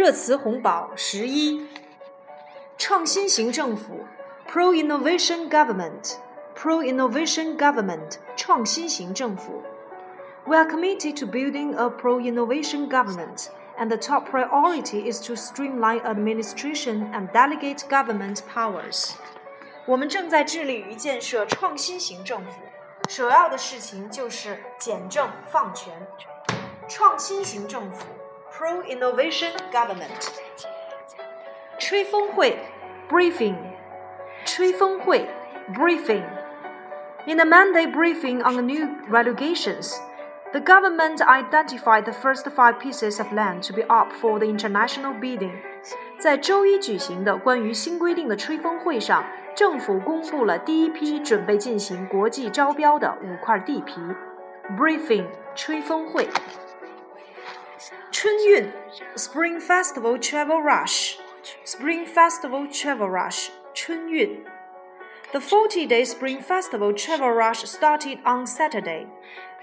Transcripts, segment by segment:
热词红宝十一。创新型政府，pro-innovation government，pro-innovation government，创新型政府。We are committed to building a pro-innovation government, and the top priority is to streamline administration and delegate government powers. 我们正在致力于建设创新型政府，首要的事情就是简政放权。创新型政府 （Pro-Innovation Government）。吹风会 （Briefing）。吹风会 （Briefing）。In a Monday briefing on the new regulations, the government identified the first five pieces of land to be up for the international bidding. 在周一举行的关于新规定的吹风会上，政府公布了第一批准备进行国际招标的五块地皮。Briefing 吹风会。 春运 Spring Festival Travel Rush Spring Festival Travel Rush 春运。The 40-day Spring Festival Travel Rush started on Saturday.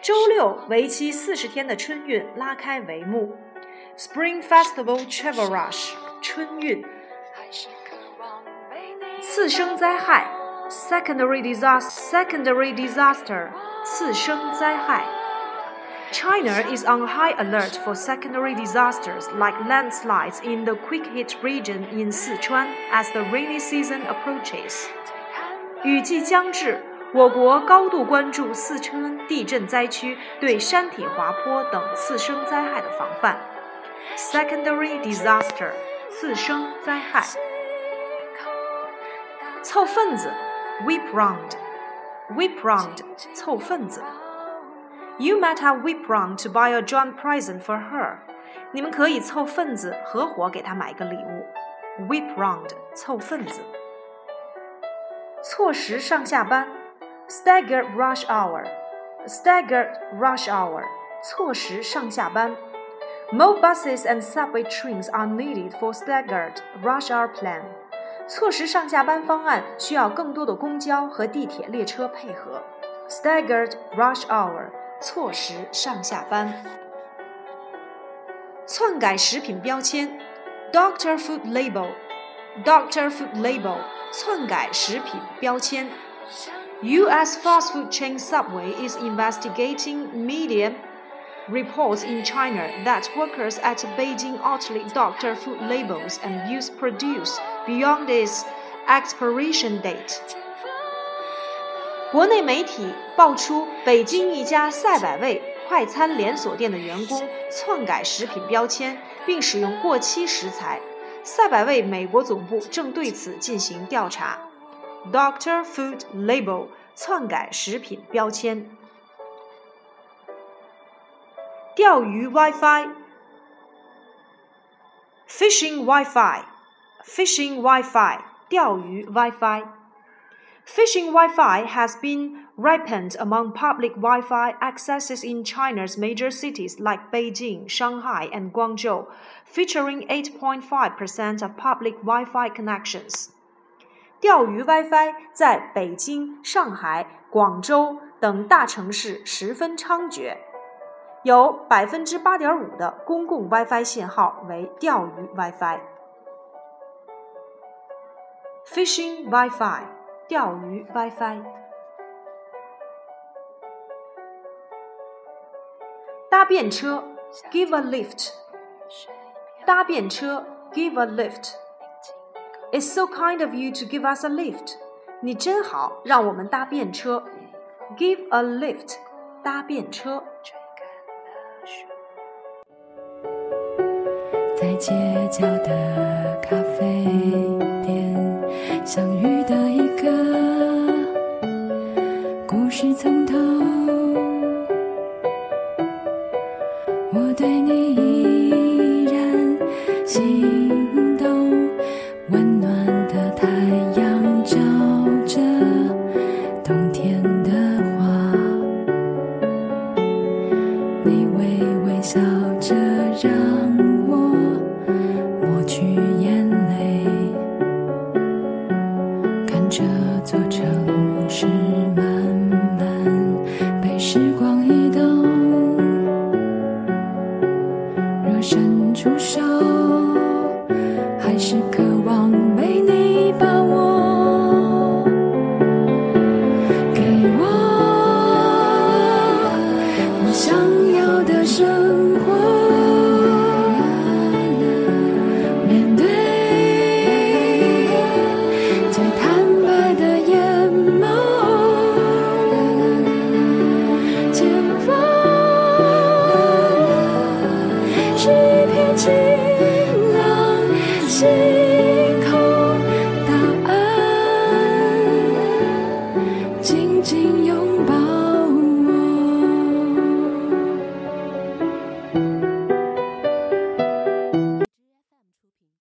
周六，为期四十天的春运拉开帷幕。Spring Festival Travel Rush 春运。次生灾害 Secondary disaster Secondary disaster 次生灾害。 China is on high alert for secondary disasters like landslides in the quick hit region in Sichuan as the rainy season approaches. 雨季将至，我国高度关注四川地震灾区对山体滑坡等次生灾害的防范。Secondary disaster，次生灾害。凑份子，whip round，whip round，凑份子。 you might have whip Whiprong to buy a joint present for her。你们可以凑份子，合伙给她买个礼物。whip round 凑份子。错时上下班，staggered rush hour，staggered rush hour，错时上下班。More buses and subway trains are needed for staggered rush hour plan。错时上下班方案需要更多的公交和地铁列车配合。Staggered rush hour。错时上下班。篡改食品标签，Doctor Food Label，Doctor Food Label，篡改食品标签。U.S. fast food chain Subway is investigating media reports in China that workers at Beijing outlet Doctor Food labels and use produce beyond its expiration date. 国内媒体爆出，北京一家赛百味快餐连锁店的员工篡改食品标签，并使用过期食材。赛百味美国总部正对此进行调查。Doctor Food Label 篡改食品标签。钓鱼 WiFi，Fishing WiFi，Fishing WiFi，钓鱼 WiFi。Fishing Wi-Fi has been rampant among public Wi-Fi accesses in China's major cities like Beijing, Shanghai, and Guangzhou, featuring 8.5% of public Wi-Fi connections. 钓鱼 WiFi 在北京、上海、广州等大城市十分猖獗，有百分之八点五的公共 WiFi 信号为钓鱼 WiFi。Fishing Wi-Fi。 钓鱼 WiFi，搭便车 give a lift，搭便车 give a lift。It's so kind of you to give us a lift。你真好，让我们搭便车。Give a lift，搭便车。在街角的咖啡店相遇的。是从头，我对你依然心动。温暖的太阳照着冬天的花，你微微笑着让